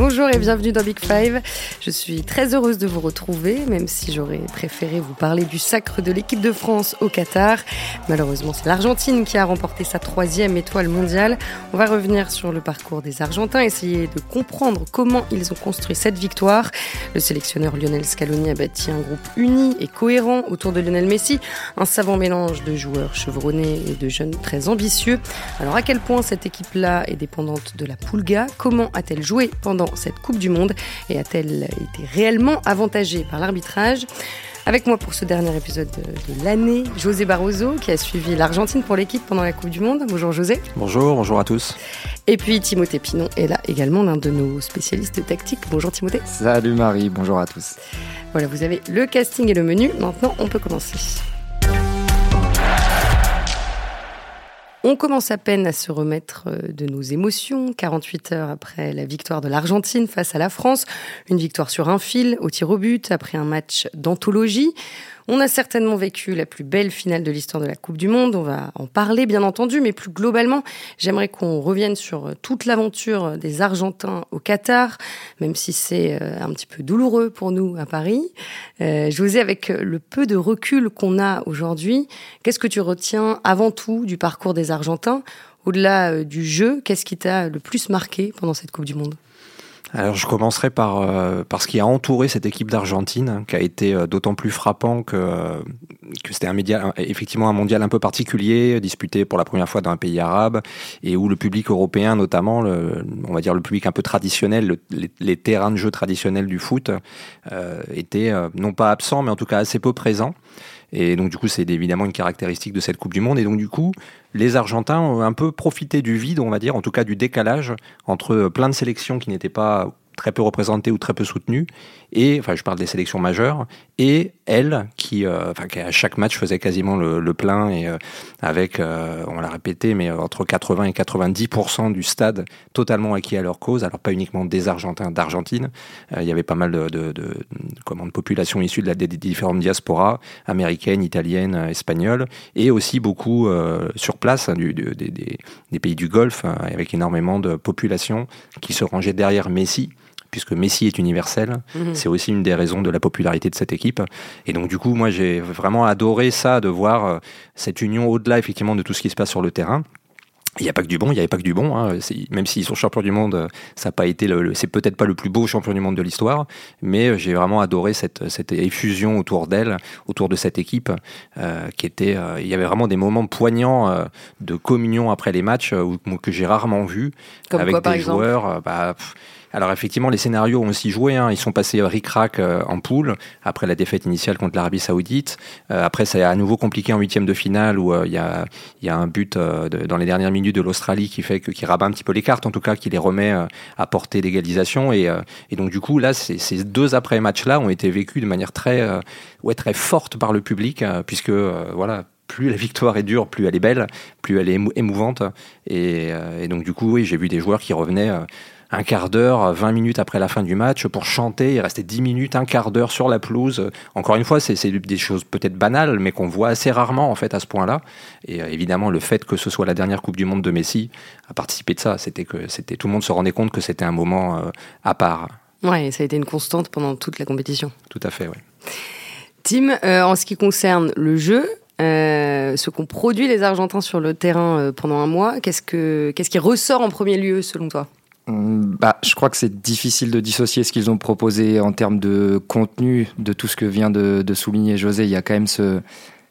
Bonjour et bienvenue dans Big Five. Je suis très heureuse de vous retrouver, même si j'aurais préféré vous parler du sacre de l'équipe de France au Qatar. Malheureusement, c'est l'Argentine qui a remporté sa troisième étoile mondiale. On va revenir sur le parcours des Argentins, essayer de comprendre comment ils ont construit cette victoire. Le sélectionneur Lionel Scaloni a bâti un groupe uni et cohérent autour de Lionel Messi, un savant mélange de joueurs chevronnés et de jeunes très ambitieux. Alors à quel point cette équipe-là est dépendante de la Pulga? Comment a-t-elle joué pendant cette Coupe du Monde et a-t-elle été réellement avantagée par l'arbitrage avec moi pour ce dernier épisode de, l'année, José Barroso, qui a suivi l'Argentine pour l'équipe pendant la Coupe du Monde. Bonjour José. Bonjour, bonjour à tous. Et puis Timothée Pinon est là également, l'un de nos spécialistes tactiques. Bonjour Timothée. Salut Marie, bonjour à tous. Voilà, vous avez le casting et le menu. Maintenant, on peut commencer. On commence à peine à se remettre euh, de nos émotions, 48 heures après la victoire de l'Argentine face à la France, une victoire sur un fil au tir au but après un match d'anthologie. On a certainement vécu la plus belle finale de l'histoire de la Coupe du Monde, on va en parler bien entendu, mais plus globalement, j'aimerais qu'on revienne sur toute l'aventure des Argentins au Qatar, même si c'est euh, un petit peu douloureux pour nous à Paris. Euh, je vous ai avec le peu de recul qu'on a aujourd'hui, qu'est-ce que tu retiens avant tout du parcours des Argentins? Au-delà euh, du jeu, qu'est-ce qui t'a le plus marqué pendant cette Coupe du Monde? Alors je commencerai par, euh, par ce qui a entouré cette équipe d'Argentine, qui a été euh, d'autant plus frappant que, euh, que c'était un média, effectivement un mondial un peu particulier, disputé pour la première fois dans un pays arabe, et où le public européen notamment, on va dire le public un peu traditionnel, les, terrains de jeu traditionnels du foot, euh, étaient non pas absents, mais en tout cas assez peu présents. Et donc du coup, c'est évidemment une caractéristique de cette Coupe du Monde. Et donc du coup, les Argentins ont un peu profité du vide, on va dire, en tout cas du décalage entre plein de sélections qui n'étaient pas très peu représentées ou très peu soutenues, et enfin je parle des sélections majeures, et elle qui, euh, enfin, qui à chaque match faisait quasiment le, plein et euh, avec, euh, on l'a répété, mais entre 80 et 90% du stade totalement acquis à leur cause. Alors pas uniquement des Argentins d'Argentine, il y avait pas mal de, comment, de populations issues de la, des, différentes diasporas américaines, italiennes, espagnoles, et aussi beaucoup sur place hein, des, pays du Golfe, hein, avec énormément de populations qui se rangeaient derrière Messi puisque Messi est universel. Mhm. C'est aussi une des raisons de la popularité de cette équipe. Et donc, du coup, moi, j'ai vraiment adoré ça, de voir euh, cette union au-delà, effectivement, de tout ce qui se passe sur le terrain. Il n'y a pas que du bon, il n'y avait pas que du bon. Hein. Même s'ils sont champions du monde, ça n'a pas été, le, c'est peut-être pas le plus beau champion du monde de l'histoire, mais euh, j'ai vraiment adoré cette, cette effusion autour d'elle, autour de cette équipe, euh, qui était. il y avait vraiment des moments poignants de communion après les matchs que j'ai rarement vus avec des joueurs. Bah, alors effectivement, les scénarios ont aussi joué. Hein. Ils sont passés ric-rac euh, en poule après la défaite initiale contre l'Arabie Saoudite. Euh, après, ça a à nouveau compliqué en huitième de finale où euh, il y, a, y, a, un but dans les dernières minutes de l'Australie qui fait que qui rabat un petit peu les cartes, en tout cas, qui les remet à portée d'égalisation. Et, et, donc du coup, là, ces deux après matchs-là ont été vécus de manière très, ouais, très forte par le public, puisque voilà plus la victoire est dure, plus elle est belle, plus elle est émouvante. Et, et donc du coup, oui, j'ai vu des joueurs qui revenaient un quart d'heure, 20 minutes après la fin du match pour chanter. Il restait 10 minutes, un quart d'heure sur la pelouse. Encore une fois, c'est des choses peut-être banales, mais qu'on voit assez rarement en fait à ce point-là. Et euh, évidemment, le fait que ce soit la dernière Coupe du Monde de Messi a participé de ça. C'était que c'était tout le monde se rendait compte que c'était un moment euh, à part. Ouais, ça a été une constante pendant toute la compétition. Tout à fait, oui. Tim, euh, en ce qui concerne le jeu, ce qu'ont produit les Argentins sur le terrain pendant un mois, qu'est-ce, que, qu'est-ce qui ressort en premier lieu selon toi? Bah, je crois que c'est difficile de dissocier ce qu'ils ont proposé en termes de contenu de tout ce que vient de, souligner José. Il y a quand même ce,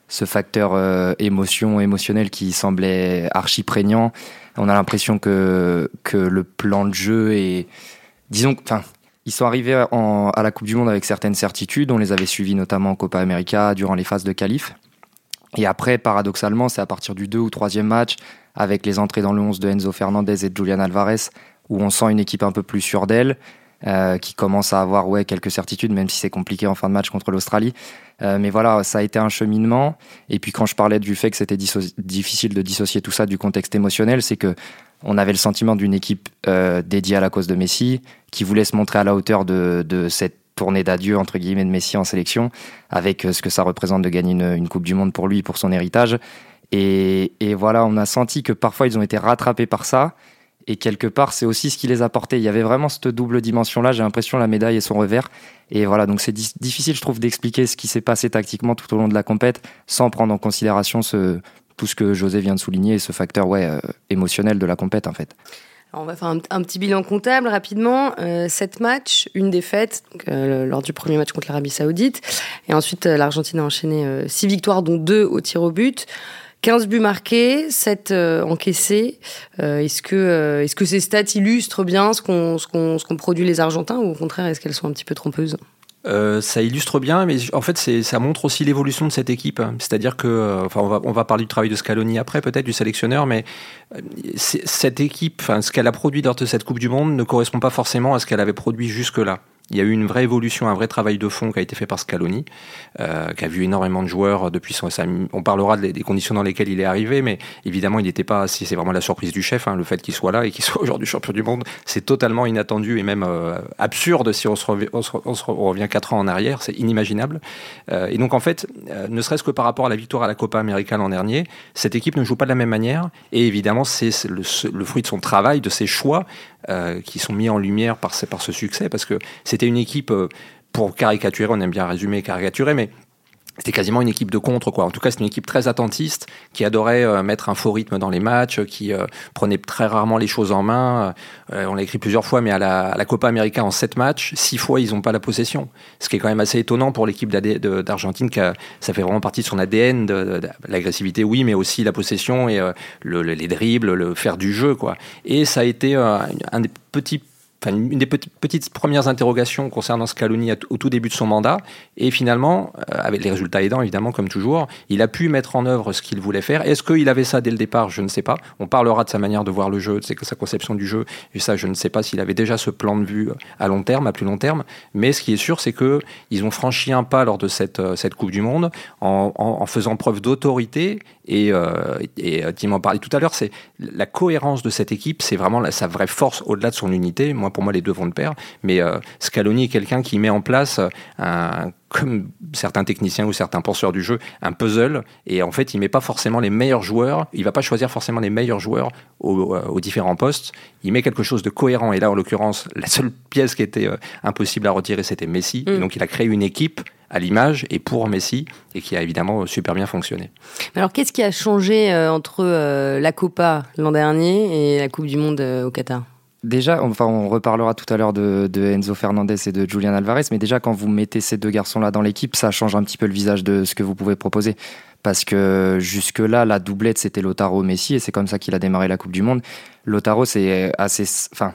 facteur euh, émotion, émotionnel qui semblait archi prégnant. On a l'impression que, le plan de jeu est. Disons, enfin, ils sont arrivés à la Coupe du Monde avec certaines certitudes. On les avait suivis notamment en Copa América durant les phases de qualif. Et après, paradoxalement, c'est à partir du 2 ou 3e match, avec les entrées dans le 11 de Enzo Fernandez et de Julian Alvarez, où on sent une équipe un peu plus sûre d'elle, euh, qui commence à avoir ouais, quelques certitudes, même si c'est compliqué en fin de match contre l'Australie. Euh, mais voilà, ça a été un cheminement. Et puis quand je parlais du fait que c'était difficile de dissocier tout ça du contexte émotionnel, c'est que on avait le sentiment d'une équipe euh, dédiée à la cause de Messi, qui voulait se montrer à la hauteur de, cette tournée d'adieu entre guillemets de Messi en sélection, avec ce que ça représente de gagner une, Coupe du Monde pour lui, pour son héritage. Et, voilà, on a senti que parfois ils ont été rattrapés par ça Et quelque part, c'est aussi ce qui les a portés. Il y avait vraiment cette double dimension-là. J'ai l'impression la médaille et son revers. Et voilà, donc c'est difficile, je trouve, d'expliquer ce qui s'est passé tactiquement tout au long de la compète sans prendre en considération tout ce que José vient de souligner, ce facteur ouais, euh, émotionnel de la compète, en fait. on va faire un, petit bilan comptable rapidement. Euh, sept matchs, une défaite euh, lors du premier match contre l'Arabie Saoudite. Et ensuite, l'Argentine a enchaîné six victoires, dont deux au tir au but. 15 buts marqués, 7 euh, encaissés. Euh, est-ce que, euh, est-ce que ces stats illustrent bien ce qu'on, produit les Argentins ou au contraire est-ce qu'elles sont un petit peu trompeuses? Ça illustre bien, mais en fait, ça montre aussi l'évolution de cette équipe. C'est-à-dire que, on va, parler du travail de Scaloni après, peut-être du sélectionneur, mais cette équipe, ce qu'elle a produit lors de cette Coupe du Monde ne correspond pas forcément à ce qu'elle avait produit jusque-là. Il y a eu une vraie évolution, un vrai travail de fond qui a été fait par Scaloni, euh, qui a vu énormément de joueurs depuis son. on parlera des, conditions dans lesquelles il est arrivé, mais évidemment, il n'était pas. Si c'est vraiment la surprise du chef, hein, le fait qu'il soit là et qu'il soit aujourd'hui champion du monde, c'est totalement inattendu et même euh, absurde si on se, revient, on, se, revient quatre ans en arrière. C'est inimaginable. Euh, et donc, en fait, euh, ne serait-ce que par rapport à la victoire à la Copa América l'an dernier, cette équipe ne joue pas de la même manière. Et évidemment, c'est le, fruit de son travail, de ses choix, euh, qui sont mis en lumière par ce, par ce succès, parce que c'était une équipe, euh, pour caricaturer, on aime bien résumer caricaturer, mais c'était quasiment une équipe de contre quoi. En tout cas, c'est une équipe très attentiste qui adorait euh, mettre un faux rythme dans les matchs, qui euh, prenait très rarement les choses en main. On l'a écrit plusieurs fois, mais à la, Copa América en sept matchs, six fois ils n'ont pas la possession. Ce qui est quand même assez étonnant pour l'équipe d'Argentine, qui ça fait vraiment partie de son ADN, l'agressivité, oui, mais aussi la possession et le, les dribbles, le faire du jeu quoi. Et ça a été un des petits enfin, une des petites premières interrogations concernant Scaloni au tout début de son mandat. Et finalement, euh, avec les résultats aidants, évidemment, comme toujours, il a pu mettre en œuvre ce qu'il voulait faire. Est-ce qu'il avait ça dès le départ? Je ne sais pas. On parlera de sa manière de voir le jeu, de sa conception du jeu. Et ça, je ne sais pas s'il avait déjà ce plan de vue à long terme, à plus long terme. Mais ce qui est sûr, c'est que ils ont franchi un pas lors de cette, euh, cette Coupe du Monde en, faisant preuve d'autorité. Et, euh, et euh, Tim en parlait tout à l'heure, c'est la cohérence de cette équipe, c'est vraiment sa vraie force au-delà de son unité. Moi, pour moi, les deux vont de pair. Mais euh, Scaloni est quelqu'un qui met en place un comme certains techniciens ou certains penseurs du jeu, un puzzle. Et en fait, il met pas forcément les meilleurs joueurs. Il va pas choisir forcément les meilleurs joueurs aux, euh, différents postes. Il met quelque chose de cohérent. Et là, en l'occurrence, la seule pièce qui était euh, impossible à retirer, c'était Messi. Mm. donc, il a créé une équipe à l'image et pour Messi et qui a évidemment super bien fonctionné. Alors, qu'est-ce qui a changé entre la Copa l'an dernier et la Coupe du Monde au Qatar? Déjà, enfin, on reparlera tout à l'heure de, Enzo Fernandez et de Julian Alvarez, mais déjà, quand vous mettez ces deux garçons-là dans l'équipe, ça change un petit peu le visage de ce que vous pouvez proposer. Parce que jusque-là, la doublette, c'était Lotaro Messi, et c'est comme ça qu'il a démarré la Coupe du Monde. Lotaro, c'est assez. Enfin,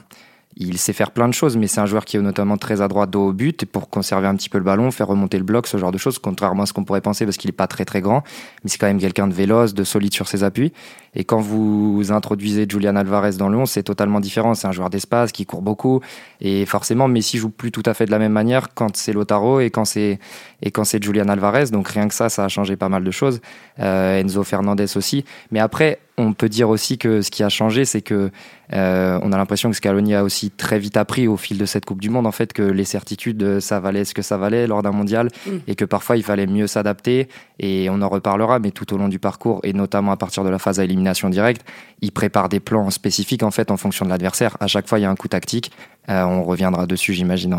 il sait faire plein de choses, mais c'est un joueur qui est notamment très adroit dos au but pour conserver un petit peu le ballon, faire remonter le bloc, ce genre de choses, contrairement à ce qu'on pourrait penser parce qu'il n'est pas très très grand, mais c'est quand même quelqu'un de véloce, de solide sur ses appuis. Et quand vous introduisez Julian Alvarez dans le 11, c'est totalement différent. C'est un joueur d'espace qui court beaucoup. Et forcément, Messi joue plus tout à fait de la même manière quand c'est Lotaro et quand c'est, et quand c'est Julian Alvarez. Donc rien que ça, ça a changé pas mal de choses. Euh, Enzo Fernandez aussi. Mais après, on peut dire aussi que ce qui a changé, c'est que euh, on a l'impression que Scaloni a aussi très vite appris au fil de cette Coupe du Monde, en fait, que les certitudes, euh, ça valait ce que ça valait lors d'un mondial, mm. et que parfois il fallait mieux s'adapter. Et on en reparlera, mais tout au long du parcours, et notamment à partir de la phase à directe, il prépare des plans spécifiques en fait en fonction de l'adversaire. À chaque fois, il y a un coup tactique. Euh, on reviendra dessus, j'imagine,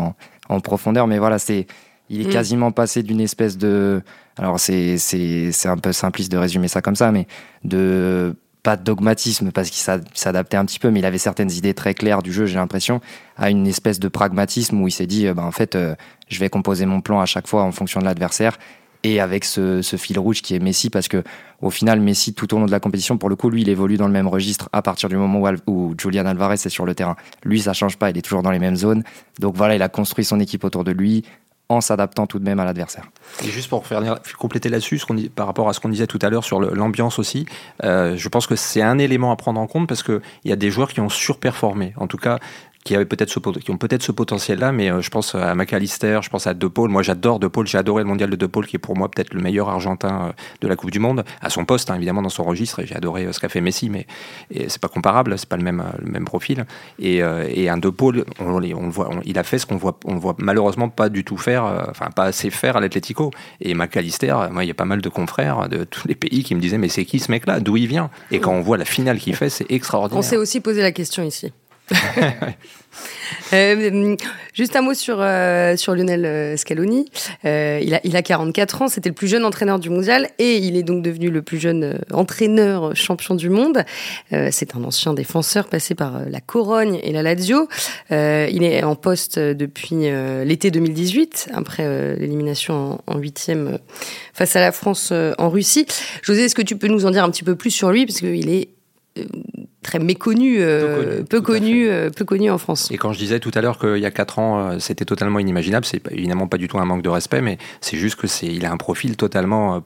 en, profondeur. Mais voilà, c'est il est mm. quasiment passé d'une espèce de alors c'est c'est un peu simpliste de résumer ça comme ça, mais de pas de dogmatisme parce qu'il s'adaptait un petit peu, mais il avait certaines idées très claires du jeu, j'ai l'impression, à une espèce de pragmatisme où il s'est dit, euh, bah, en fait, euh, je vais composer mon plan à chaque fois en fonction de l'adversaire et avec ce, fil rouge qui est Messi, parce que au final, Messi, tout au long de la compétition, pour le coup, lui, il évolue dans le même registre à partir du moment où, Julian Alvarez est sur le terrain. Lui, ça change pas, il est toujours dans les mêmes zones. Donc voilà, il a construit son équipe autour de lui, en s'adaptant tout de même à l'adversaire. Et juste pour compléter là-dessus, par rapport à ce qu'on disait tout à l'heure sur l'ambiance aussi, euh, je pense que c'est un élément à prendre en compte parce qu'il y a des joueurs qui ont surperformé. En tout cas, qui, avaient peut-être ce, qui ont peut-être ce potentiel-là, mais je pense à McAllister, je pense à De Paul. Moi, j'adore De Paul, j'ai adoré le mondial de De Paul, qui est pour moi peut-être le meilleur Argentin de la Coupe du Monde, à son poste, hein, évidemment, dans son registre. Et j'ai adoré ce qu'a fait Messi, mais c'est pas comparable, c'est pas le même, le même profil. Et, un De Paul, on, voit, il a fait ce qu'on voit, voit malheureusement pas du tout faire, enfin pas assez faire à l'Atlético. Et McAllister, moi, il y a pas mal de confrères de tous les pays qui me disaient, mais c'est qui ce mec-là? D'où il vient? Et quand on voit la finale qu'il fait, c'est extraordinaire. On s'est aussi posé la question ici. Euh, juste un mot sur, euh, sur Lionel euh, Scaloni. il, a, il a 44 ans, c'était le plus jeune entraîneur du mondial et il est donc devenu le plus jeune entraîneur champion du monde. c'est un ancien défenseur passé par la Corogne et la Lazio. il est en poste depuis l'été 2018, après l'élimination en huitième face à la France en Russie. José, est-ce que tu peux nous en dire un petit peu plus sur lui? Parce qu'il est très méconnu, euh, peu, connu, euh, peu, connu, en France. Et quand je disais tout à l'heure qu'il y a 4 ans, euh, c'était totalement inimaginable, c'est évidemment pas du tout un manque de respect, mais c'est juste que c'est, il a un profil totalement,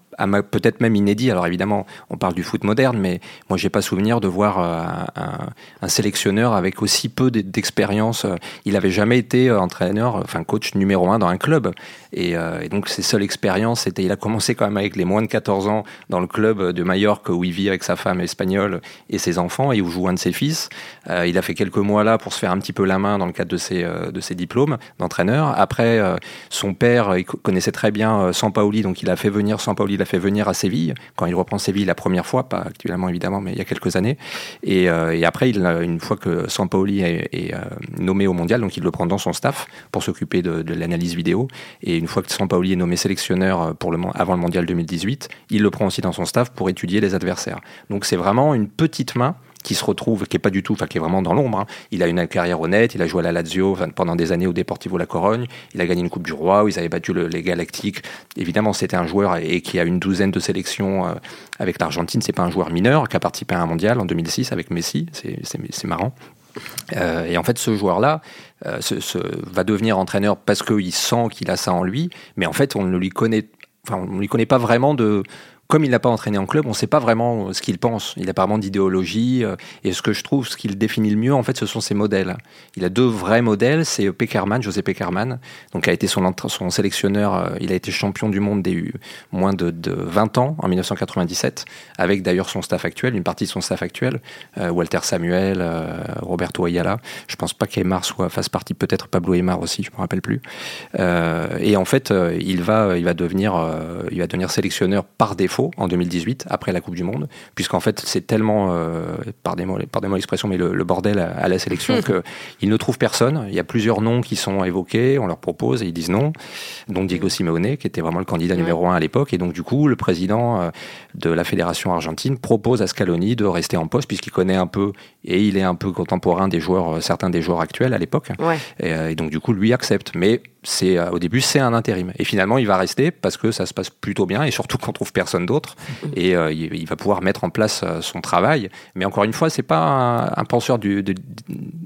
peut-être même inédit. Alors évidemment, on parle du foot moderne, mais moi j'ai pas souvenir de voir un, un, sélectionneur avec aussi peu d'expérience. Il avait jamais été entraîneur, enfin coach numéro un dans un club, et, et donc ses seules expériences, c'était, il a commencé quand même avec les moins de 14 ans dans le club de Majorque où il vit avec sa femme espagnole et ses enfants, et où joue un de ses fils. Euh, il a fait quelques mois là pour se faire un petit peu la main dans le cadre de ses, euh, diplômes d'entraîneur. Après, euh, son père, il connaissait très bien Sampaoli, donc il a fait venir Sampaoli, fait venir à Séville quand il reprend Séville la première fois, pas actuellement évidemment, mais il y a quelques années. Et, et après, il, une fois que Sampaoli est, est nommé au mondial, donc il le prend dans son staff pour s'occuper de, l'analyse vidéo. Et une fois que Sampaoli est nommé sélectionneur pour le, avant le mondial 2018, il le prend aussi dans son staff pour étudier les adversaires. Donc c'est vraiment une petite main qui se retrouve, qui est pas du tout, enfin qui est vraiment dans l'ombre. Hein. Il a une carrière honnête, il a joué à la Lazio pendant des années au Deportivo La Corogne, il a gagné une Coupe du Roi où ils avaient battu le, les Galactiques. Évidemment, c'était un joueur et, qui a une douzaine de sélections euh, avec l'Argentine. C'est pas un joueur mineur qui a participé à un mondial en 2006 avec Messi. C'est marrant. Euh, et en fait, ce joueur-là euh, va devenir entraîneur parce qu'il sent qu'il a ça en lui, mais en fait, on ne lui connaît, on lui connaît pas vraiment de comme il n'a pas entraîné en club, on ne sait pas vraiment ce qu'il pense. Il n'a pas vraiment d'idéologie. Euh, et ce que je trouve, ce qu'il définit le mieux, en fait, ce sont ses modèles. Il a deux vrais modèles. C'est Peckerman, José Peckerman, donc a été son, son sélectionneur. Euh, il a été champion du monde des moins de, 20 ans, en 1997, avec d'ailleurs son staff actuel, une partie de son staff actuel, euh, Walter Samuel, Roberto Ayala. Je pense pas qu'Aymar fasse partie, peut-être Pablo Aymar aussi, je me rappelle plus. et en fait, il va, il va devenir, il va devenir sélectionneur par défaut en 2018, après la Coupe du Monde, puisqu'en fait c'est tellement, euh, pardonnez-moi l'expression, mais le, bordel à, la sélection qu'il ne trouve personne. Il y a plusieurs noms qui sont évoqués, on leur propose et ils disent non, dont Diego Simeone, qui était vraiment le candidat numéro un à l'époque. Et donc du coup, le président euh, de la fédération argentine propose à Scaloni de rester en poste, puisqu'il connaît un peu, et il est un peu contemporain des joueurs, euh, certains des joueurs actuels à l'époque. Et, donc du coup, lui accepte. Mais c'est au début c'est un intérim et finalement il va rester parce que ça se passe plutôt bien et surtout qu'on trouve personne d'autre et euh, il, va pouvoir mettre en place euh, son travail. Mais encore une fois, c'est pas un, penseur du,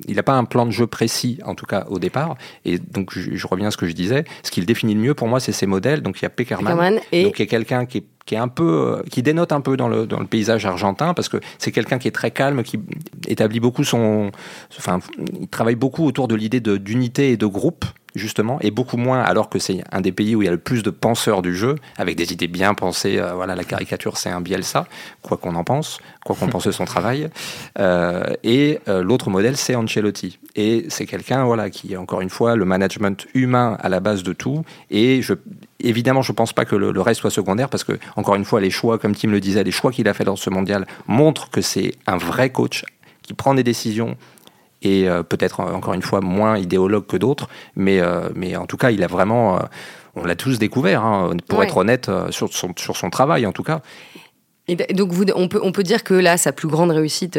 il n'a pas un plan de jeu précis, en tout cas au départ. Et donc je, reviens à ce que je disais. Ce qu'il définit le mieux pour moi, c'est ses modèles. Donc il y a Peckerman, et... donc il y a quelqu'un qui est qui est un peu, euh, qui dénote un peu dans le, dans le paysage argentin parce que c'est quelqu'un qui est très calme, qui établit beaucoup son, enfin, il travaille beaucoup autour de l'idée d'unité et de groupe justement, et beaucoup moins alors que c'est un des pays où il y a le plus de penseurs du jeu, avec des idées bien pensées. Euh, voilà, la caricature, c'est un Bielsa, quoi qu'on en pense, quoi qu'on pense de son travail. Euh, et euh, l'autre modèle, c'est Ancelotti. Et c'est quelqu'un, voilà, qui est encore une fois le management humain à la base de tout. Et je, évidemment, je pense pas que le, reste soit secondaire parce que, encore une fois, les choix, comme Tim le disait, les choix qu'il a fait dans ce mondial montrent que c'est un vrai coach qui prend des décisions et euh, peut-être encore une fois moins idéologue que d'autres, mais, euh, mais en tout cas, il a vraiment, euh, on l'a tous découvert, hein, pour être honnête, sur, son, sur son travail en tout cas. Et donc vous, on, peut, on peut dire que là, sa plus grande réussite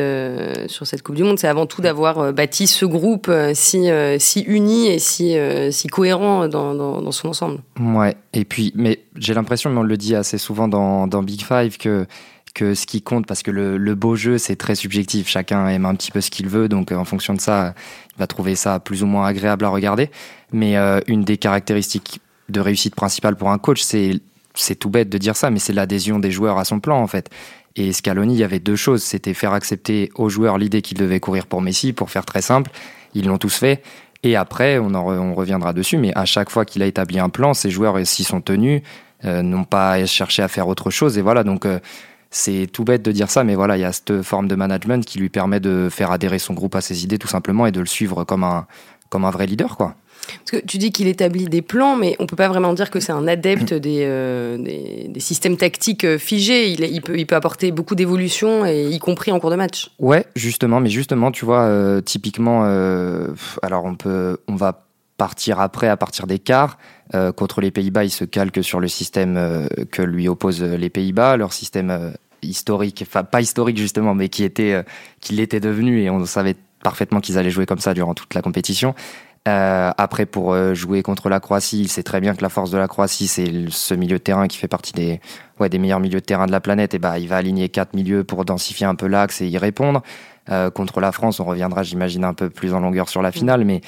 sur cette Coupe du Monde, c'est avant tout d'avoir bâti ce groupe si, si uni et si, si cohérent dans, dans, son ensemble. Ouais, et puis, mais j'ai l'impression, mais on le dit assez souvent dans, dans Big Five, que que ce qui compte, parce que le, beau jeu, c'est très subjectif. Chacun aime un petit peu ce qu'il veut, donc euh, en fonction de ça, il va trouver ça plus ou moins agréable à regarder. Mais euh, une des caractéristiques de réussite principale pour un coach, c'est c'est tout bête de dire ça, mais c'est l'adhésion des joueurs à son plan en fait. Et Scaloni, il y avait deux choses. C'était faire accepter aux joueurs l'idée qu'ils devaient courir pour Messi, pour faire très simple. ils l'ont tous fait. Et après, on, on reviendra dessus, mais à chaque fois qu'il a établi un plan, ces joueurs, s'y sont tenus, euh, n'ont pas cherché à faire autre chose. Et voilà, donc c'est tout bête de dire ça, mais voilà, il y a cette forme de management qui lui permet de faire adhérer son groupe à ses idées tout simplement et de le suivre comme un, comme un vrai leader, quoi. Parce que tu dis qu'il établit des plans, mais on peut pas vraiment dire que c'est un adepte des, euh, des, des, systèmes tactiques euh, figés. Il, il, peut, il peut apporter beaucoup d'évolution, y compris en cours de match. Ouais, justement, mais justement, tu vois, euh, typiquement, euh, alors on peut, on va partir après à partir des quarts. Contre les Pays-Bas, il se calque sur le système que lui opposent les Pays-Bas, leur système historique, enfin pas historique justement, mais qui était, qui l'était devenu, et on savait parfaitement qu'ils allaient jouer comme ça durant toute la compétition. Euh, après, pour euh, jouer contre la Croatie, il sait très bien que la force de la Croatie, c'est ce milieu de terrain qui fait partie des, ouais, des meilleurs milieux de terrain de la planète. Et bah, il va aligner quatre milieux pour densifier un peu l'axe et y répondre. Euh, contre la France, on reviendra, j'imagine, un peu plus en longueur sur la finale, mais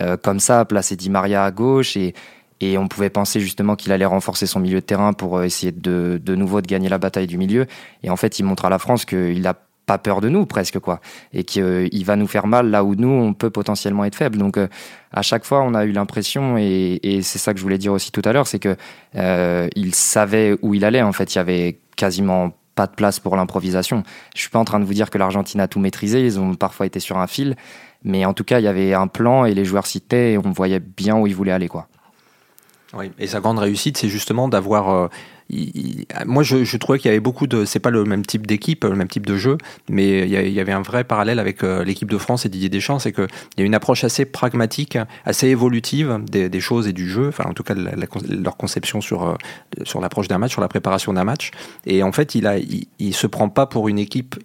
euh, comme ça, placer Di Maria à gauche et, et on pouvait penser justement qu'il allait renforcer son milieu de terrain pour euh, essayer de, de nouveau de gagner la bataille du milieu. Et en fait, il montre à la France qu'il a pas peur de nous presque quoi. Et qu'il euh, va nous faire mal là où nous on peut potentiellement être faible. Donc euh, à chaque fois on a eu l'impression et, c'est ça que je voulais dire aussi tout à l'heure c'est que euh, il savait où il allait en fait. Il y avait quasiment pas de place pour l'improvisation. Je suis pas en train de vous dire que l'Argentine a tout maîtrisé. Ils ont parfois été sur un fil. Mais en tout cas il y avait un plan et les joueurs et on voyait bien où ils voulaient aller quoi et sa grande réussite, c'est justement d'avoir euh, moi, je, trouvais qu'il y avait beaucoup de. C'est pas le même type d'équipe, le même type de jeu, mais il y avait un vrai parallèle avec euh, l'équipe de France et Didier Deschamps, c'est qu'il y a une approche assez pragmatique, assez évolutive des, choses et du jeu. Enfin, en tout cas, leur conception sur euh, sur l'approche d'un match, sur la préparation d'un match. Et en fait, il a, il, se prend pas pour une équipe.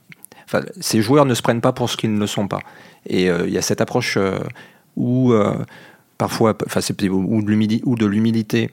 Enfin, ces joueurs ne se prennent pas pour ce qu'ils ne sont pas. Et il y a cette approche où parfois, enfin, ou de l'humilité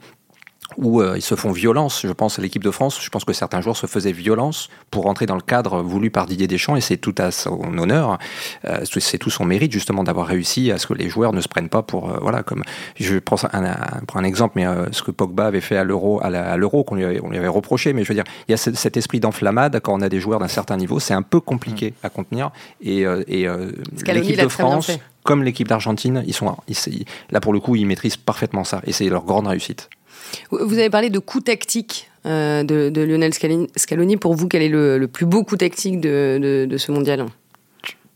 où euh, ils se font violence. Je pense à l'équipe de France, je pense que certains joueurs se faisaient violence pour rentrer dans le cadre voulu par Didier Deschamps et c'est tout à son honneur, euh, c'est tout son mérite justement d'avoir réussi à ce que les joueurs ne se prennent pas pour euh, voilà comme je prends un, un, un exemple mais euh, ce que Pogba avait fait à l'Euro à l'Euro qu'on lui, avait, on lui avait reproché. Mais je veux dire il y a cet esprit d'enflammade quand on a des joueurs d'un certain niveau. C'est un peu compliqué mmh. à contenir. Et, et l'équipe de France comme l'équipe d'Argentine ils sont ils, là pour le coup ils maîtrisent parfaitement ça. Et c'est leur grande réussite. Vous avez parlé de coup tactique euh, de, de, Lionel Scaloni. Pour vous, quel est le, le plus beau coup tactique de, de, de ce mondial?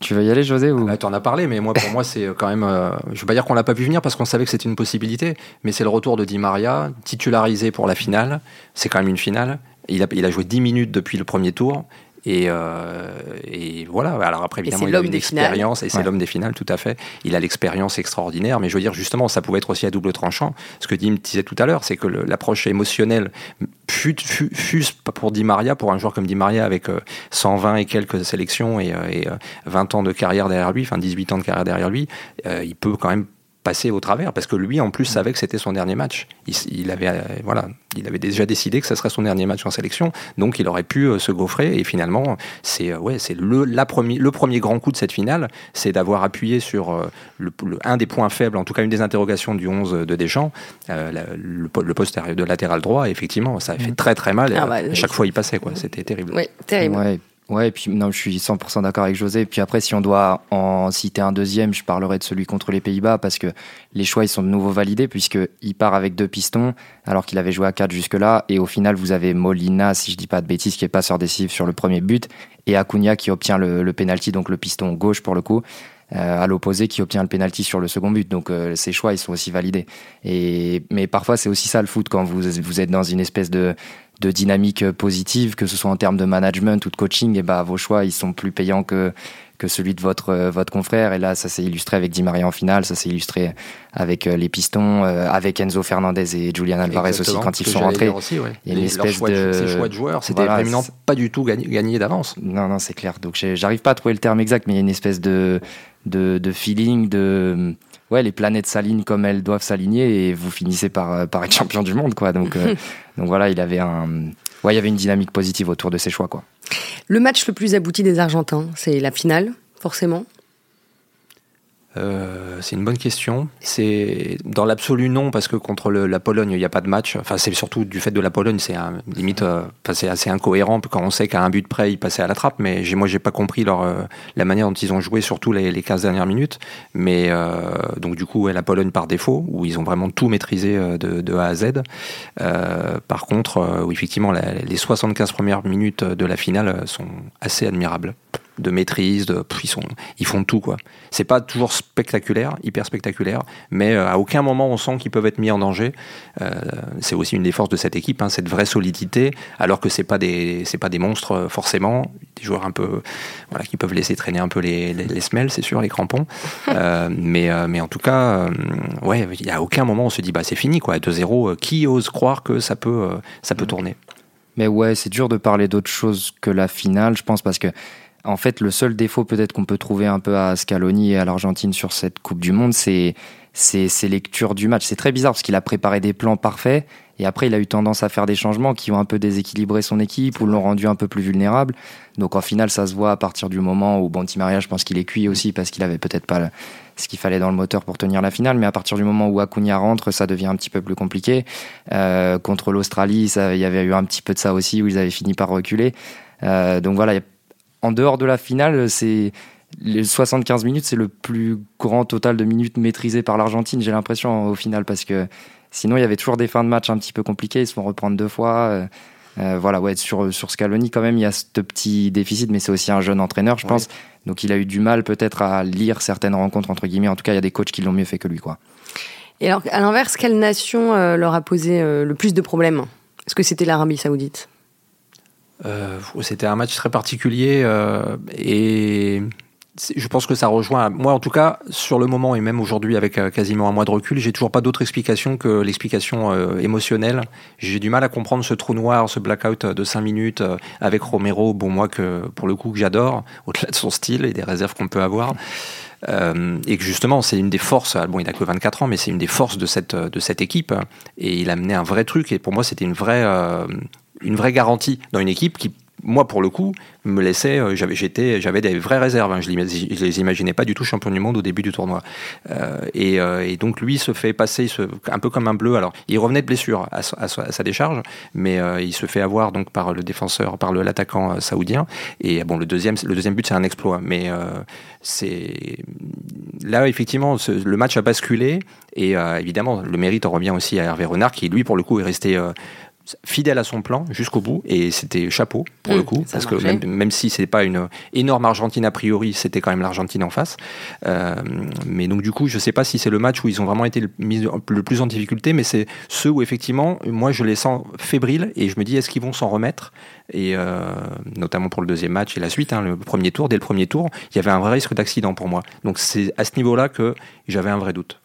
Tu veux y aller, José ou... bah, Tu en as parlé, mais moi, pour moi, c'est quand même. Euh, je ne veux pas dire qu'on l'a pas vu venir parce qu'on savait que c'était une possibilité, mais c'est le retour de Di Maria, titularisé pour la finale. C'est quand même une finale. Il a, il a joué 10 minutes depuis le premier tour. Et, euh, et, voilà. Alors après, évidemment, il a une expérience, et c'est ouais. l'homme des finales, tout à fait. Il a l'expérience extraordinaire, mais je veux dire, justement, ça pouvait être aussi à double tranchant. Ce que Dim disait tout à l'heure, c'est que l'approche émotionnelle fut, fut, fut, pour Di Maria, pour un joueur comme Di Maria, avec euh, 120 et quelques sélections et, euh, et 20 ans de carrière derrière lui, enfin 18 ans de carrière derrière lui, euh, il peut quand même passer au travers parce que lui en plus savait que c'était son dernier match. Il, il, avait euh, voilà, il avait déjà décidé que ça serait son dernier match en sélection, donc il aurait pu euh, se gaufrer et finalement c'est euh, ouais c'est le la premier le premier grand coup de cette finale, c'est d'avoir appuyé sur le, le, un des points faibles, en tout cas une des interrogations du 11 de Deschamps, euh, la, le, le, poste de latéral droit. effectivement, ça a fait très très mal. Ah bah, à chaque fois il passait quoi, c'était terrible. Oui, terrible. Ouais. Ouais, et puis non, je suis 100% d'accord avec José. Puis après, si on doit en citer un deuxième, je parlerai de celui contre les Pays-Bas parce que les choix ils sont de nouveau validés puisqu'il part avec deux pistons alors qu'il avait joué à quatre jusque-là. Et au final, vous avez Molina, si je dis pas de bêtises, qui est passeur décisif sur le premier but et Acuna qui obtient le, le penalty, donc le piston gauche pour le coup. Euh, à l'opposé qui obtient le penalty sur le second but. Donc euh, ces choix, ils sont aussi validés. Mais parfois c'est aussi ça le foot quand vous êtes dans une espèce de de dynamique positive, que ce soit en termes de management ou de coaching, et bah vos choix ils sont plus payants que que celui de votre votre confrère. Et là, ça s'est illustré avec Di Maria en finale, ça s'est illustré avec les Pistons, euh, avec Enzo Fernandez et Julian Alvarez Exactement, aussi quand ils sont rentrés. Aussi, ouais. Il y a une espèce choix de, ces choix de joueurs, c'était voilà, vraiment pas du tout gagné, gagné d'avance. Non, non, c'est clair. Donc j'arrive pas à trouver le terme exact, mais il y a une espèce de de, de feeling, de ouais, les planètes s'alignent comme elles doivent s'aligner et vous finissez par, par être champion du monde, quoi. Donc, euh, donc voilà, il avait un, ouais, il y avait une dynamique positive autour de ses choix, quoi. Le match le plus abouti des Argentins, c'est la finale, forcément. Euh, c'est une bonne question. C'est dans l'absolu non parce que contre la Pologne il n'y a pas de match. Enfin c'est surtout du fait de la Pologne c'est limite euh, c'est assez incohérent quand on sait qu'à un but près ils passaient à la trappe. Mais moi j'ai pas compris leur euh, la manière dont ils ont joué surtout les, les 15 dernières minutes. Mais donc du coup la Pologne par défaut où ils ont vraiment tout maîtrisé de, de A à Z. par contre effectivement les 75 premières minutes de la finale sont assez admirables de maîtrise, de, ils, sont, ils font tout quoi. C'est pas toujours spectaculaire, hyper spectaculaire, mais euh, à aucun moment on sent qu'ils peuvent être mis en danger. Euh, c'est aussi une des forces de cette équipe, hein, cette vraie solidité, alors que c'est pas des c'est pas des monstres euh, forcément, des joueurs un peu voilà qui peuvent laisser traîner un peu les, les, semelles, c'est sûr, les crampons. mais mais en tout cas, ouais, il y a aucun moment on se dit bah c'est fini quoi, 2-0, qui ose croire que ça peut ça peut tourner? Mais ouais, c'est dur de parler d'autre chose que la finale, je pense, parce que en fait, le seul défaut peut-être qu'on peut trouver un peu à Scaloni et à l'Argentine sur cette Coupe du Monde, c'est ses lectures du match. C'est très bizarre parce qu'il a préparé des plans parfaits et après il a eu tendance à faire des changements qui ont un peu déséquilibré son équipe ou l'ont rendu un peu plus vulnérable. Donc en final, ça se voit à partir du moment où Bon Maria, je pense qu'il est cuit aussi parce qu'il avait peut-être pas ce qu'il fallait dans le moteur pour tenir la finale. Mais à partir du moment où Acuna rentre, ça devient un petit peu plus compliqué. Euh, contre l'Australie, il y avait eu un petit peu de ça aussi où ils avaient fini par reculer. Euh, donc voilà, il y a en dehors de la finale, c'est les 75 minutes, c'est le plus grand total de minutes maîtrisées par l'Argentine, j'ai l'impression, au final, parce que sinon, il y avait toujours des fins de match un petit peu compliquées, ils se font reprendre deux fois. Euh, euh, voilà, ouais, sur, sur Scaloni, quand même, il y a ce petit déficit, mais c'est aussi un jeune entraîneur, je pense. Donc, il a eu du mal, peut-être, à lire certaines rencontres, entre guillemets. En tout cas, il y a des coachs qui l'ont mieux fait que lui, quoi. Et alors, à l'inverse, quelle nation euh, leur a posé le plus de problèmes? Est-ce que c'était l'Arabie Saoudite? C'était un match très particulier euh, et je pense que ça rejoint, moi en tout cas, sur le moment et même aujourd'hui avec euh, quasiment un mois de recul, j'ai toujours pas d'autre explication que l'explication émotionnelle. J'ai du mal à comprendre ce trou noir, ce blackout de 5 minutes avec Romero, bon moi que pour le coup que j'adore, au-delà de son style et des réserves qu'on peut avoir. et que justement, c'est une des forces. Bon, il n'a que 24 ans, mais c'est une des forces de cette de cette équipe. Et il a mené un vrai truc. Et pour moi, c'était une vraie une vraie garantie dans une équipe qui moi, pour le coup, me laissait. Euh, j'avais, j'étais, j'avais des vraies réserves. Hein. je, ne les imaginais pas du tout champion du monde au début du tournoi. Euh, et, euh, et, donc lui se fait passer se, un peu comme un bleu. Alors, il revenait de blessure à, sa décharge, mais il se fait avoir donc par le défenseur, par le, l'attaquant saoudien. Et bon, le deuxième, le deuxième but, c'est un exploit. Mais c'est là effectivement, le match a basculé. Et évidemment, le mérite en revient aussi à Hervé Renard, qui lui, pour le coup, est resté fidèle à son plan jusqu'au bout et c'était chapeau pour le mmh, coup parce que même, même si c'est pas une énorme Argentine a priori c'était quand même l'Argentine en face. Euh, mais donc du coup je sais pas si c'est le match où ils ont vraiment été le, le plus en difficulté mais c'est ceux où effectivement moi je les sens fébriles et je me dis est-ce qu'ils vont s'en remettre? Et euh, notamment pour le deuxième match et la suite hein, le premier tour dès le premier tour il y avait un vrai risque d'accident pour moi. Donc c'est à ce niveau là que j'avais un vrai doute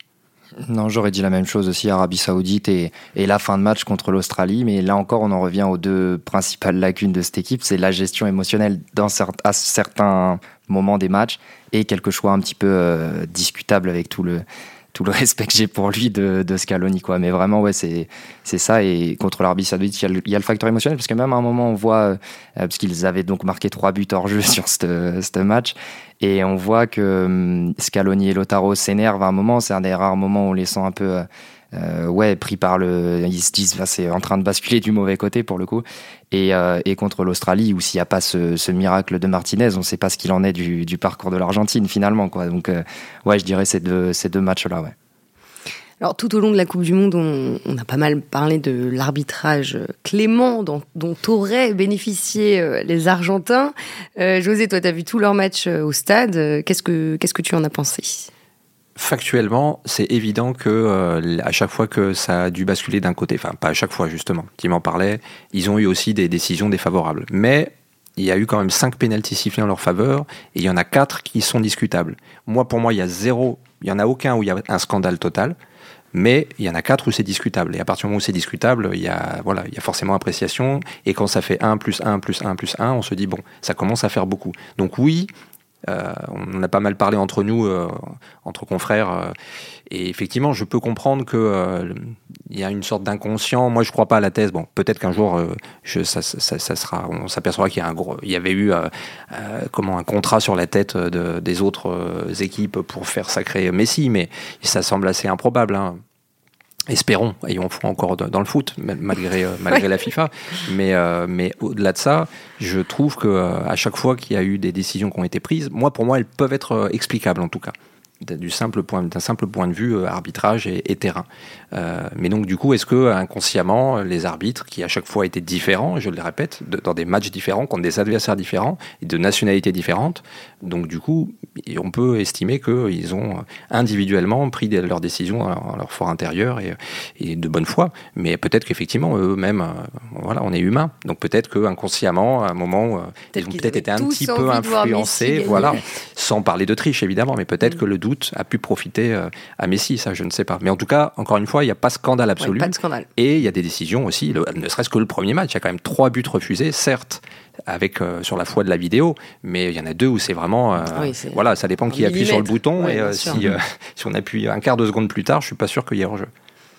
non, j'aurais dit la même chose aussi, Arabie Saoudite et, la fin de match contre l'Australie. Mais là encore, on en revient aux deux principales lacunes de cette équipe. C'est la gestion émotionnelle dans, à certains moments des matchs et quelque choix un petit peu euh, discutable avec tout le, tout le respect que j'ai pour lui de, de Scaloni. Quoi. Mais vraiment, ouais, c'est, c'est ça. Et contre l'Arabie Saoudite, il y, a le, facteur émotionnel, parce que même à un moment, on voit, euh, parce qu'ils avaient donc marqué trois buts hors jeu sur ce match, et on voit que hum, Scaloni et Lotaro s'énervent à un moment. C'est un des rares moments où on les sent un peu. Euh, euh, ouais, pris par le. Ils se disent, c'est en train de basculer du mauvais côté pour le coup. Et, euh, et contre l'Australie, où s'il n'y a pas ce, miracle de Martinez, on ne sait pas ce qu'il en est du, du parcours de l'Argentine finalement. Quoi. Donc, euh, ouais, je dirais ces deux, ces deux matchs-là. Alors tout au long de la Coupe du Monde, on, a pas mal parlé de l'arbitrage clément dont, auraient bénéficié les Argentins. Euh, José, toi, tu as vu tous leurs matchs au stade. Qu'est-ce que qu'est-ce que tu en as pensé? Factuellement, c'est évident que euh, à chaque fois que ça a dû basculer d'un côté, enfin pas à chaque fois justement, qui m'en parlait, ils ont eu aussi des décisions défavorables. Mais il y a eu quand même cinq pénalties sifflés en leur faveur et il y en a quatre qui sont discutables. Moi, pour moi, il y a zéro, il y en a aucun où il y a un scandale total. Mais il y en a quatre où c'est discutable. Et à partir du moment où c'est discutable, il y a, voilà, il y a forcément appréciation. Et quand ça fait 1 plus 1 plus 1 plus 1, on se dit, bon, ça commence à faire beaucoup. Donc oui, on en a pas mal parlé entre nous, entre confrères. et effectivement, je peux comprendre que il y a une sorte d'inconscient. Moi, je crois pas à la thèse. Bon, peut-être qu'un jour, ça, sera, on s'apercevra qu'il y a un gros, il avait eu comment un contrat sur la tête de, des autres équipes pour faire sacrer Messi, mais ça semble assez improbable. Hein. Espérons, ayons foi encore dans le foot, malgré, euh, malgré la FIFA. Mais, euh, mais au-delà de ça, je trouve que euh, à chaque fois qu'il y a eu des décisions qui ont été prises, moi, pour moi, elles peuvent être explicables en tout cas du simple point d'un simple point de vue arbitrage et, terrain. Euh, mais donc du coup, est-ce que inconsciemment les arbitres, qui à chaque fois étaient différents, je le répète, dans des matchs différents, contre des adversaires différents et de nationalités différentes, donc du coup, on peut estimer qu'ils ont individuellement pris leurs décisions en leur fort intérieur et, de bonne foi. Mais peut-être qu'effectivement eux-mêmes, euh, voilà, on est humain, donc peut-être qu'inconsciemment, à un moment, ils ont peut-être été un petit peu influencés, voilà, sans parler de triche évidemment, mais peut-être que le a pu profiter euh, à Messi, ça je ne sais pas. Mais en tout cas, encore une fois, il n'y a pas scandale absolu. pas de scandale. Et il y a des décisions aussi, ne serait-ce que le premier match, il y a quand même trois buts refusés, certes, avec euh, sur la foi de la vidéo, mais il y en a deux où c'est vraiment, euh, voilà, ça dépend qui appuie sur le bouton et si, si on appuie un quart de seconde plus tard, je suis pas sûr qu'il y ait hors-jeu.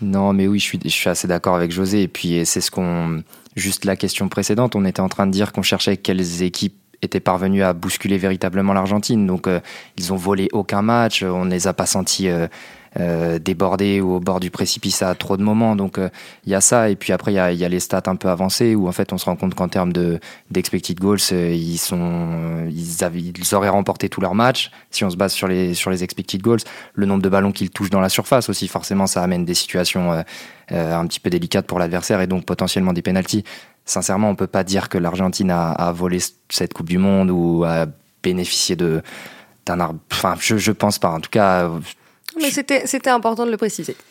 Non, mais oui, je suis, je suis assez d'accord avec José. Et puis, c'est ce qu'on. Juste la question précédente, on était en train de dire qu'on cherchait quelles équipes étaient parvenus à bousculer véritablement l'Argentine. Donc euh, ils ont volé aucun match, on ne les a pas sentis euh, euh, ou au bord du précipice à trop de moments. Donc il y a ça. Et puis après, il y a, les stats un peu avancées où en fait on se rend compte qu'en termes d'expected goals, ils, sont, ils, avaient, ils auraient remporté tous leurs matchs. Si on se base sur les, sur les expected goals, le nombre de ballons qu'ils touchent dans la surface aussi, forcément, ça amène des situations un petit peu délicates pour l'adversaire et donc potentiellement des pénalties sincèrement, on peut pas dire que l'Argentine a, volé cette Coupe du Monde ou a bénéficié d'un arbre. Enfin, je, je pense pas. En tout cas. Mais c'était, c'était important de le préciser.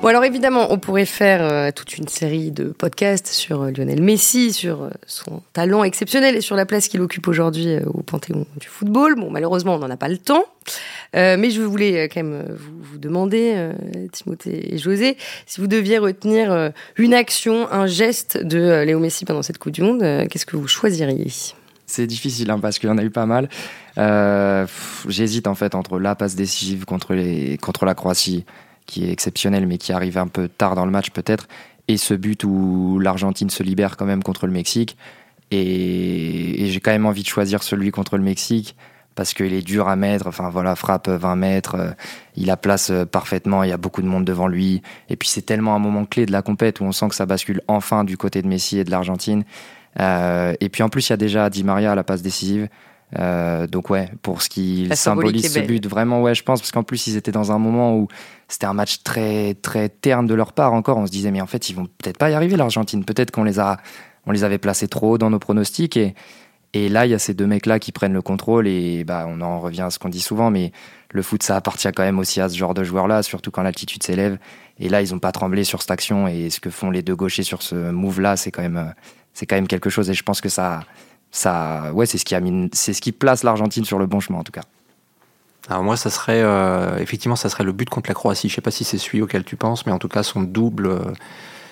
Bon alors évidemment, on pourrait faire euh, toute une série de podcasts sur euh, Lionel Messi, sur euh, son talent exceptionnel et sur la place qu'il occupe aujourd'hui au panthéon du football. Bon, malheureusement, on n'en a pas le temps. mais je voulais quand même vous, vous demander, Timothée et José, si vous deviez retenir une action, un geste de Léo Messi pendant cette Coupe du Monde, qu'est-ce que vous choisiriez? C'est difficile hein, parce qu'il y en a eu pas mal. J'hésite en fait entre la passe décisive contre, les, contre la Croatie qui est exceptionnel, mais qui arrive un peu tard dans le match peut-être, et ce but où l'Argentine se libère quand même contre le Mexique. Et, j'ai quand même envie de choisir celui contre le Mexique parce qu'il est dur à mettre. Enfin voilà, frappe 20 mètres, euh, il la place euh, parfaitement, il y a beaucoup de monde devant lui. Et puis c'est tellement un moment clé de la compète où on sent que ça bascule enfin du côté de Messi et de l'Argentine. Euh, et puis en plus, il y a déjà Di Maria à la passe décisive. Euh, donc ouais, pour ce qui symbolise ce but, vraiment ouais, je pense parce qu'en plus ils étaient dans un moment où c'était un match très très terne de leur part encore. On se disait mais en fait ils vont peut-être pas y arriver l'Argentine. Peut-être qu'on les a, on les avait placés trop haut dans nos pronostics et et là il y a ces deux mecs là qui prennent le contrôle et bah on en revient à ce qu'on dit souvent, mais le foot ça appartient quand même aussi à ce genre de joueurs là, surtout quand l'altitude s'élève. Et là ils ont pas tremblé sur cette action et ce que font les deux gauchers sur ce move là, c'est quand même c'est quand même quelque chose et je pense que ça ça, ouais, c'est ce qui a c'est ce qui place l'Argentine sur le bon chemin en tout cas. Alors moi, ça serait euh, effectivement, ça serait le but contre la Croatie. Je sais pas si c'est celui auquel tu penses, mais en tout cas, son double, euh,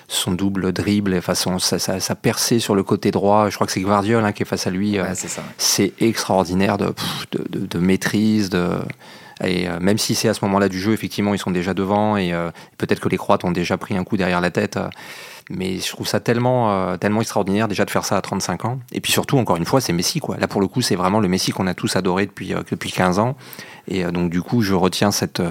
son double dribble, et façon, sa, sa, percée sur le côté droit. Je crois que c'est Guardiol hein, qui est face à lui. Euh, c'est ça. C'est extraordinaire de, de, de, maîtrise, de et même si c'est à ce moment-là du jeu, effectivement, ils sont déjà devant et peut-être que les Croates ont déjà pris un coup derrière la tête mais je trouve ça tellement, euh, tellement extraordinaire déjà de faire ça à 35 ans. Et puis surtout, encore une fois, c'est Messi. Quoi. Là, pour le coup, c'est vraiment le Messi qu'on a tous adoré depuis, euh, depuis 15 ans. Et euh, donc, du coup, je retiens cette,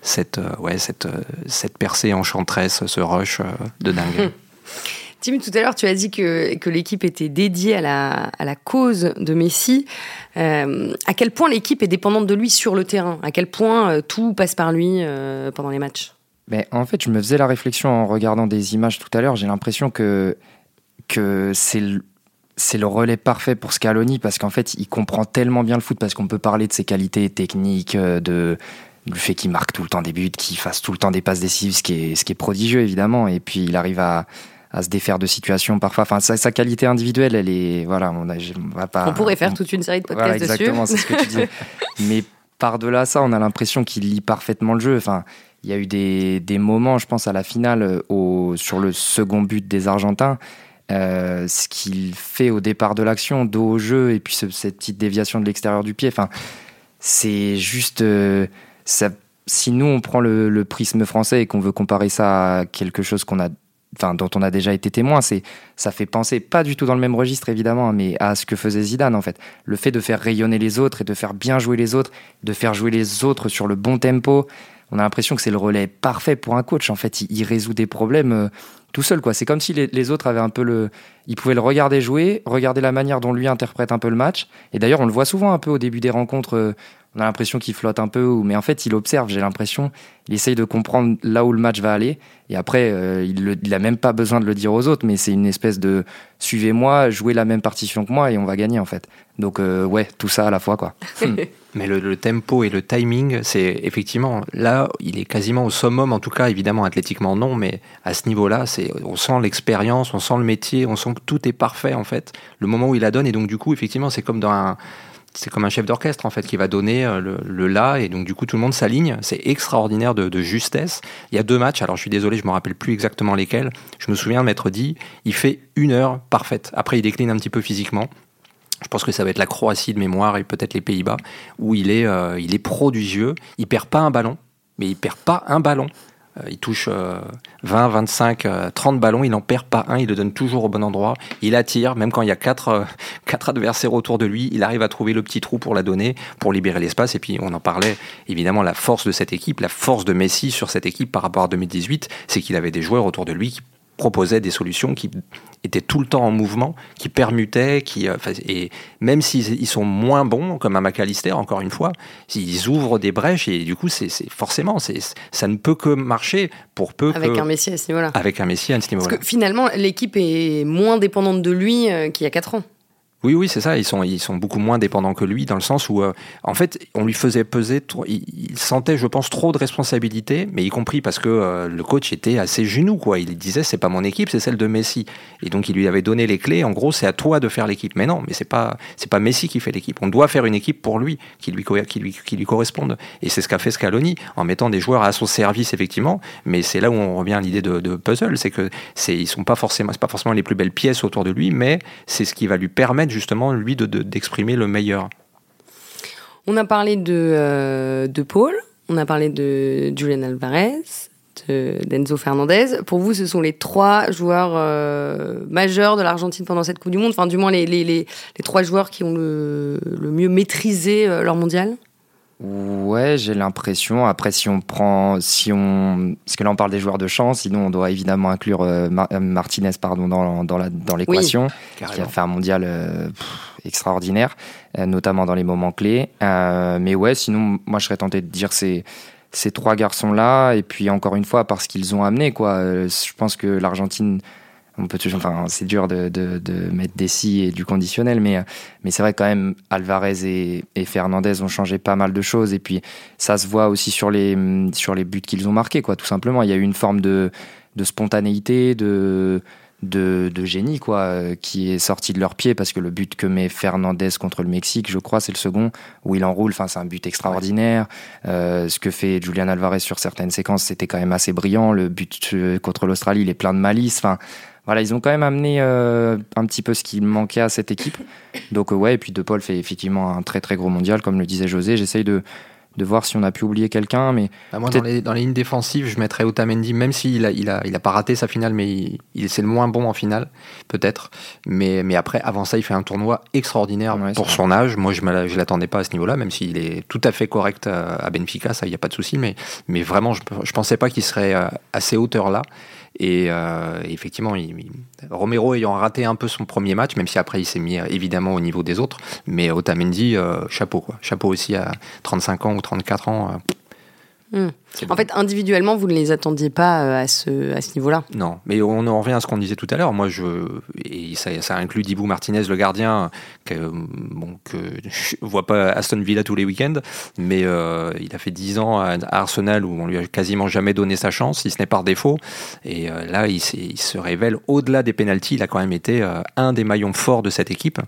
cette, ouais, cette, cette percée enchanteresse, ce rush de dingue. Tim, tout à l'heure, tu as dit que, que l'équipe était dédiée à la, à la cause de Messi. à quel point l'équipe est dépendante de lui sur le terrain? À quel point tout passe par lui pendant les matchs? En fait, je me faisais la réflexion en regardant des images tout à l'heure. J'ai l'impression que, que c'est le, c'est le relais parfait pour Scaloni parce qu'en fait, il comprend tellement bien le foot parce qu'on peut parler de ses qualités techniques, euh, de, du fait qu'il marque tout le temps des buts, qu'il fasse tout le temps des passes décisives, ce qui est, ce qui est prodigieux évidemment. Et puis, il arrive à, à se défaire de situations parfois. Enfin, sa, sa, qualité individuelle, elle est. Voilà, on, a, on va pas. On pourrait faire toute une série de podcasts voilà, exactement, c'est ce que tu dis. Mais par-delà ça, on a l'impression qu'il lit parfaitement le jeu. Enfin, il y a eu des, des, moments, je pense à la finale, euh, au, sur le second but des Argentins. ce qu'il fait au départ de l'action, dos au jeu, et puis cette petite déviation de l'extérieur du pied, enfin, c'est juste. ça, si nous, on prend le, le prisme français et qu'on veut comparer ça à quelque chose qu'on a enfin, dont on a déjà été témoin, c'est ça fait penser pas du tout dans le même registre évidemment, hein, mais à ce que faisait Zidane en fait. Le fait de faire rayonner les autres et de faire bien jouer les autres, de faire jouer les autres sur le bon tempo, on a l'impression que c'est le relais parfait pour un coach. En fait, il, résout des problèmes euh, tout seul quoi. C'est comme si les, autres avaient un peu le, ils pouvaient le regarder jouer, regarder la manière dont lui interprète un peu le match. Et d'ailleurs, on le voit souvent un peu au début des rencontres. Euh, on a l'impression qu'il flotte un peu, mais en fait, il observe, j'ai l'impression. Il essaye de comprendre là où le match va aller. Et après, euh, il n'a même pas besoin de le dire aux autres, mais c'est une espèce de suivez-moi, jouez la même partition que moi et on va gagner, en fait. Donc, euh, ouais, tout ça à la fois, quoi. mais le, tempo et le timing, c'est effectivement, là, il est quasiment au summum, en tout cas, évidemment, athlétiquement, non, mais à ce niveau-là, c'est, on sent l'expérience, on sent le métier, on sent que tout est parfait, en fait. Le moment où il la donne, et donc, du coup, effectivement, c'est comme dans un c'est comme un chef d'orchestre en fait qui va donner euh, le, la et donc du coup tout le monde s'aligne. C'est extraordinaire de, de, justesse. Il y a deux matchs. Alors je suis désolé, je me rappelle plus exactement lesquels. Je me souviens de m'être dit, il fait une heure parfaite. Après il décline un petit peu physiquement. Je pense que ça va être la Croatie de mémoire et peut-être les Pays-Bas où il est, euh, il est prodigieux. Il perd pas un ballon, mais il perd pas un ballon. Euh, il touche 20, 25, 30 ballons, il n'en perd pas un, il le donne toujours au bon endroit. Il attire, même quand il y a quatre, euh, quatre adversaires autour de lui, il arrive à trouver le petit trou pour la donner, pour libérer l'espace. Et puis on en parlait, évidemment, la force de cette équipe, la force de Messi sur cette équipe par rapport à 2018, c'est qu'il avait des joueurs autour de lui qui proposait des solutions qui étaient tout le temps en mouvement, qui permutaient, qui, euh, et même s'ils sont moins bons, comme à McAllister, encore une fois, ils ouvrent des brèches et du coup, c'est forcément, ça ne peut que marcher pour peu Avec un Messi à ce niveau-là. Avec un Messi à ce niveau-là. Parce que finalement, l'équipe est moins dépendante de lui euh, qu'il y a 4 ans. Oui, oui, c'est ça. Ils sont, ils sont beaucoup moins dépendants que lui, dans le sens où, euh, en fait, on lui faisait peser. il, sentait, je pense, trop de responsabilités, mais y compris parce que euh, le coach était assez genou, quoi. Il disait, c'est pas mon équipe, c'est celle de Messi. Et donc, il lui avait donné les clés. En gros, c'est à toi de faire l'équipe. Mais non, mais c'est pas, c'est pas Messi qui fait l'équipe. On doit faire une équipe pour lui, qui lui, qui lui, qui lui corresponde. Et c'est ce qu'a fait Scaloni, en mettant des joueurs à son service, effectivement. Mais c'est là où on revient à l'idée de, de, puzzle, c'est que c'est, ils sont pas forcément, c'est pas forcément les plus belles pièces autour de lui, mais c'est ce qui va lui permettre justement, lui, d'exprimer de, le meilleur. On a parlé de, euh, de Paul, on a parlé de Julian Alvarez, d'Enzo Fernandez. Pour vous, ce sont les trois joueurs euh, majeurs de l'Argentine pendant cette Coupe du Monde, enfin du moins les, les, les, les trois joueurs qui ont le, le mieux maîtrisé euh, leur mondial? Ouais, j'ai l'impression. Après, si on prend, si on, parce que là on parle des joueurs de champ, sinon on doit évidemment inclure euh, euh, Martinez, pardon, dans, dans, la, dans l'équation, qui a fait un mondial euh, extraordinaire, notamment dans les moments clés. mais ouais, sinon, moi je serais tenté de dire c'est ces trois garçons-là, et puis encore une fois parce qu'ils ont amené quoi. Je pense que l'Argentine on peut toujours, enfin, c'est dur de, de, mettre des si et du conditionnel, mais, mais c'est vrai quand même, Alvarez et, et, Fernandez ont changé pas mal de choses, et puis ça se voit aussi sur les, sur les buts qu'ils ont marqués, quoi, tout simplement. Il y a eu une forme de, de spontanéité, de, de, de, génie, quoi, qui est sorti de leurs pieds, parce que le but que met Fernandez contre le Mexique, je crois, c'est le second, où il enroule, enfin, c'est un but extraordinaire. Euh, ce que fait Julian Alvarez sur certaines séquences, c'était quand même assez brillant. Le but euh, contre l'Australie, il est plein de malice, enfin, voilà, ils ont quand même amené euh, un petit peu ce qui manquait à cette équipe. Donc euh, ouais, et puis De Paul fait effectivement un très très gros mondial, comme le disait José. J'essaye de, de voir si on a pu oublier quelqu'un. Mais bah, moi, dans les, dans les, lignes défensives, je mettrais Otamendi, même s'il a, il a, il a pas raté sa finale, mais il, c'est le moins bon en finale, peut-être. Mais, mais après, avant ça, il fait un tournoi extraordinaire pour son âge. Moi, je ne l'attendais pas à ce niveau-là, même s'il est tout à fait correct à, Benfica, ça, il n'y a pas de souci. Mais, mais vraiment, je ne pensais pas qu'il serait euh, à ces hauteurs-là. Et euh, effectivement, Romero ayant raté un peu son premier match, même si après il s'est mis euh, évidemment au niveau des autres, mais Otamendi, euh, chapeau. Chapeau aussi à 35 ans ou 34 ans. Hmm. En fait, individuellement, vous ne les attendiez pas euh, à ce, à ce niveau-là Non, mais on en revient à ce qu'on disait tout à l'heure. Moi, je, et ça, ça, inclut Dibou Martinez, le gardien, que, bon, que je vois pas Aston Villa tous les week-ends, mais euh, il a fait 10 ans à, Arsenal où on lui a quasiment jamais donné sa chance, si ce n'est par défaut. Et euh, là, il, il, se révèle au-delà des pénalties. Il a quand même été un des maillons forts de cette équipe.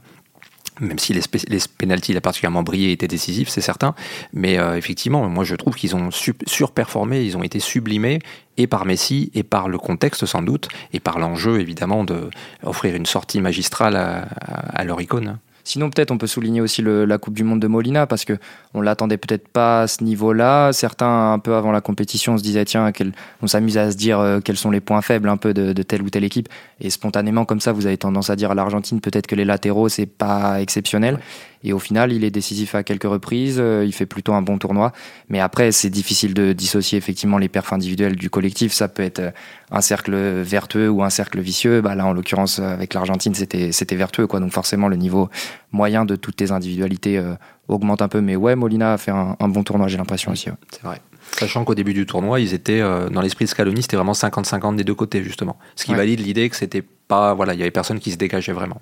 Même si les, les il a particulièrement brillé, étaient décisifs, c'est certain. Mais euh, effectivement, moi je trouve qu'ils ont surperformé, ils ont été sublimés, et par Messi, et par le contexte sans doute, et par l'enjeu évidemment d'offrir une sortie magistrale à, à leur icône. Sinon, peut-être on peut souligner aussi la Coupe du Monde de Molina parce que on l'attendait peut-être pas à ce niveau-là. Certains, un peu avant la compétition, se disaient tiens, on s'amuse à se dire euh, quels sont les points faibles un peu de, telle ou telle équipe. Et spontanément, comme ça, vous avez tendance à dire à l'Argentine peut-être que les latéraux c'est pas exceptionnel. Et au final, il est décisif à quelques reprises. Euh, il fait plutôt un bon tournoi. Mais après, c'est difficile de dissocier effectivement les perfs individuels du collectif. Ça peut être euh, un cercle vertueux ou un cercle vicieux. Bah, là, en l'occurrence, avec l'Argentine, c'était, c'était vertueux. Quoi. Donc forcément, le niveau moyen de toutes tes individualités euh, augmente un peu. Mais ouais, Molina a fait un, bon tournoi, j'ai l'impression aussi. C'est vrai. Sachant qu'au début du tournoi, ils étaient dans l'esprit de Scaloni, c'était vraiment 50-50 des deux côtés justement. Ce qui valide l'idée que c'était pas voilà, il y avait personne qui se dégageait vraiment.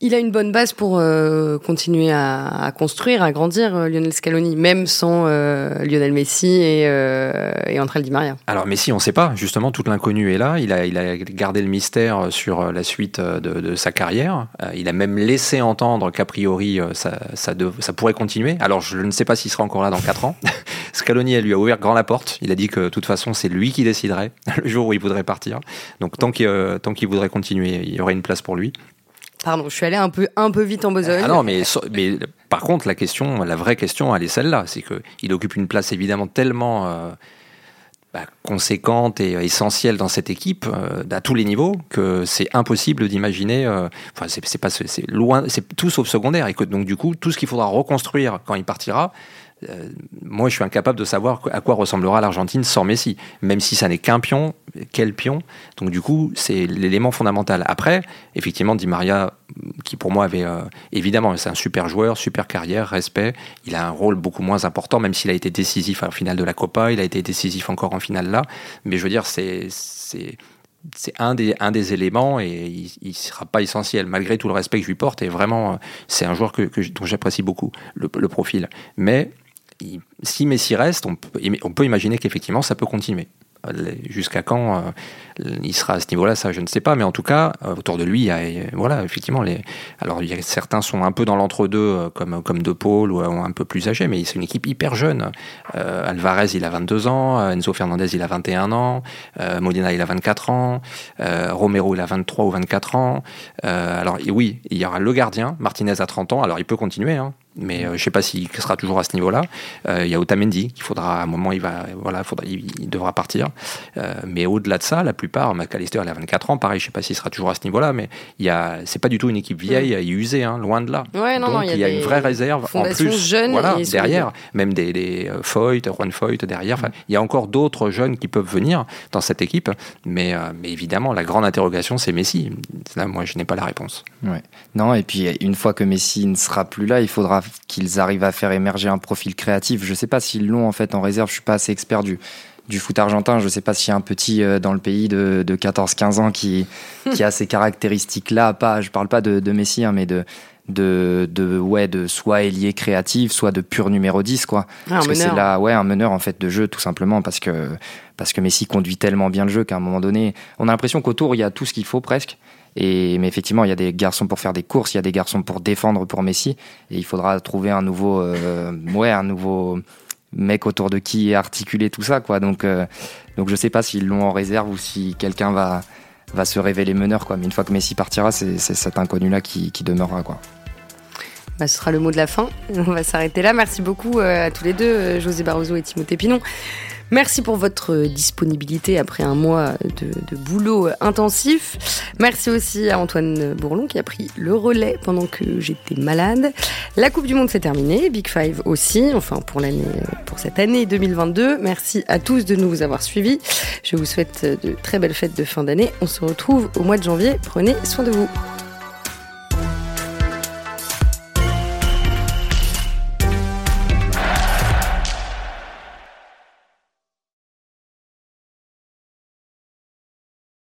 Il a une bonne base pour euh, continuer à, construire, à grandir euh, Lionel Scaloni, même sans euh, Lionel Messi et, et André Di Maria. Alors Messi, on ne sait pas. Justement, toute l'inconnu est là. Il a, gardé le mystère sur la suite de, sa carrière. il a même laissé entendre qu'a priori ça, pourrait continuer. Alors je ne sais pas s'il sera encore là dans 4 ans. Scaloni elle lui a ouvert grand la porte. Il a dit que de toute façon c'est lui qui déciderait le jour où il voudrait partir. Donc tant qu'il voudrait continuer, il y aurait une place pour lui. Pardon, je suis allé un peu, un peu vite en besogne. Ah non, mais, mais par contre, la question, la vraie question, elle est celle-là. C'est qu'il occupe une place évidemment tellement euh, bah, conséquente et essentielle dans cette équipe, euh, à tous les niveaux, que c'est impossible d'imaginer. Euh, enfin, c'est c'est loin, c'est tout sauf secondaire. Et que donc, du coup, tout ce qu'il faudra reconstruire quand il partira, euh, moi, je suis incapable de savoir à quoi ressemblera l'Argentine sans Messi, même si ça n'est qu'un pion, quel pion. Donc du coup, c'est l'élément fondamental. Après, effectivement, Di Maria, qui pour moi avait euh, évidemment, c'est un super joueur, super carrière, respect. Il a un rôle beaucoup moins important, même s'il a été décisif la finale de la Copa, il a été décisif encore en finale là. Mais je veux dire, c'est c'est un des, éléments et il ne sera pas essentiel, malgré tout le respect que je lui porte. Et vraiment, c'est un joueur que, dont j'apprécie beaucoup le, le, profil. Mais si Messi reste, on peut, imaginer qu'effectivement ça peut continuer. Jusqu'à quand euh, il sera à ce niveau-là, ça je ne sais pas, mais en tout cas, euh, autour de lui, voilà, effectivement, les, alors il y a, certains sont un peu dans l'entre-deux, euh, comme, comme De Paul, ou un peu plus âgés, mais c'est une équipe hyper jeune. Alvarez, il a 22 ans, Enzo Fernandez, il a 21 ans, Modena, il a 24 ans, Romero, il a 23 ou 24 ans. alors oui, il y aura le gardien, Martinez a 30 ans, alors il peut continuer, hein, mais euh, je ne sais pas s'il sera toujours à ce niveau-là. Euh, il y a Otamendi qu'il faudra à un moment, il va, voilà, faudra, il, devra partir. Euh, mais au-delà de ça, la plupart, McAllister il a 24 ans, pareil, je ne sais pas s'il sera toujours à ce niveau-là, mais il y a, c'est pas du tout une équipe vieille et usée, hein, loin de là. Ouais, non, Donc non, il y a, une vraie réserve en plus, jeunes voilà, derrière, même des, des Foyt, Juan Foyt derrière. Il y a encore d'autres jeunes qui peuvent venir dans cette équipe, mais, mais évidemment, la grande interrogation, c'est Messi. Là, moi, je n'ai pas la réponse. Ouais. Non, et puis une fois que Messi ne sera plus là, il faudra qu'ils arrivent à faire émerger un profil créatif. Je ne sais pas s'ils l'ont en fait en réserve. Je suis pas assez expert du, du foot argentin. Je ne sais pas s'il y a un petit euh, dans le pays de, de 14-15 ans qui, qui a ces caractéristiques-là. Pas, je parle pas de, de Messi, hein, mais de, de, de, ouais, de soit ailier créatif, soit de pur numéro 10, quoi. Ah, parce que c'est là, ouais, un meneur en fait de jeu, tout simplement, parce que, parce que Messi conduit tellement bien le jeu qu'à un moment donné, on a l'impression qu'autour il y a tout ce qu'il faut presque. Et, mais effectivement, il y a des garçons pour faire des courses, il y a des garçons pour défendre pour Messi. Et il faudra trouver un nouveau, euh, ouais, un nouveau mec autour de qui articuler tout ça, quoi. Donc, euh, donc je sais pas s'ils l'ont en réserve ou si quelqu'un va, va se révéler meneur, quoi. Mais une fois que Messi partira, c'est cet inconnu-là qui, qui demeurera, quoi. Bah, ce sera le mot de la fin. On va s'arrêter là. Merci beaucoup euh, à tous les deux, José Barroso et Timothée Pinon. Merci pour votre disponibilité après un mois de, boulot intensif. Merci aussi à Antoine Bourlon qui a pris le relais pendant que j'étais malade. La Coupe du Monde s'est terminée, Big Five aussi, enfin pour l'année, pour cette année 2022. Merci à tous de nous avoir suivis. Je vous souhaite de très belles fêtes de fin d'année. On se retrouve au mois de janvier. Prenez soin de vous.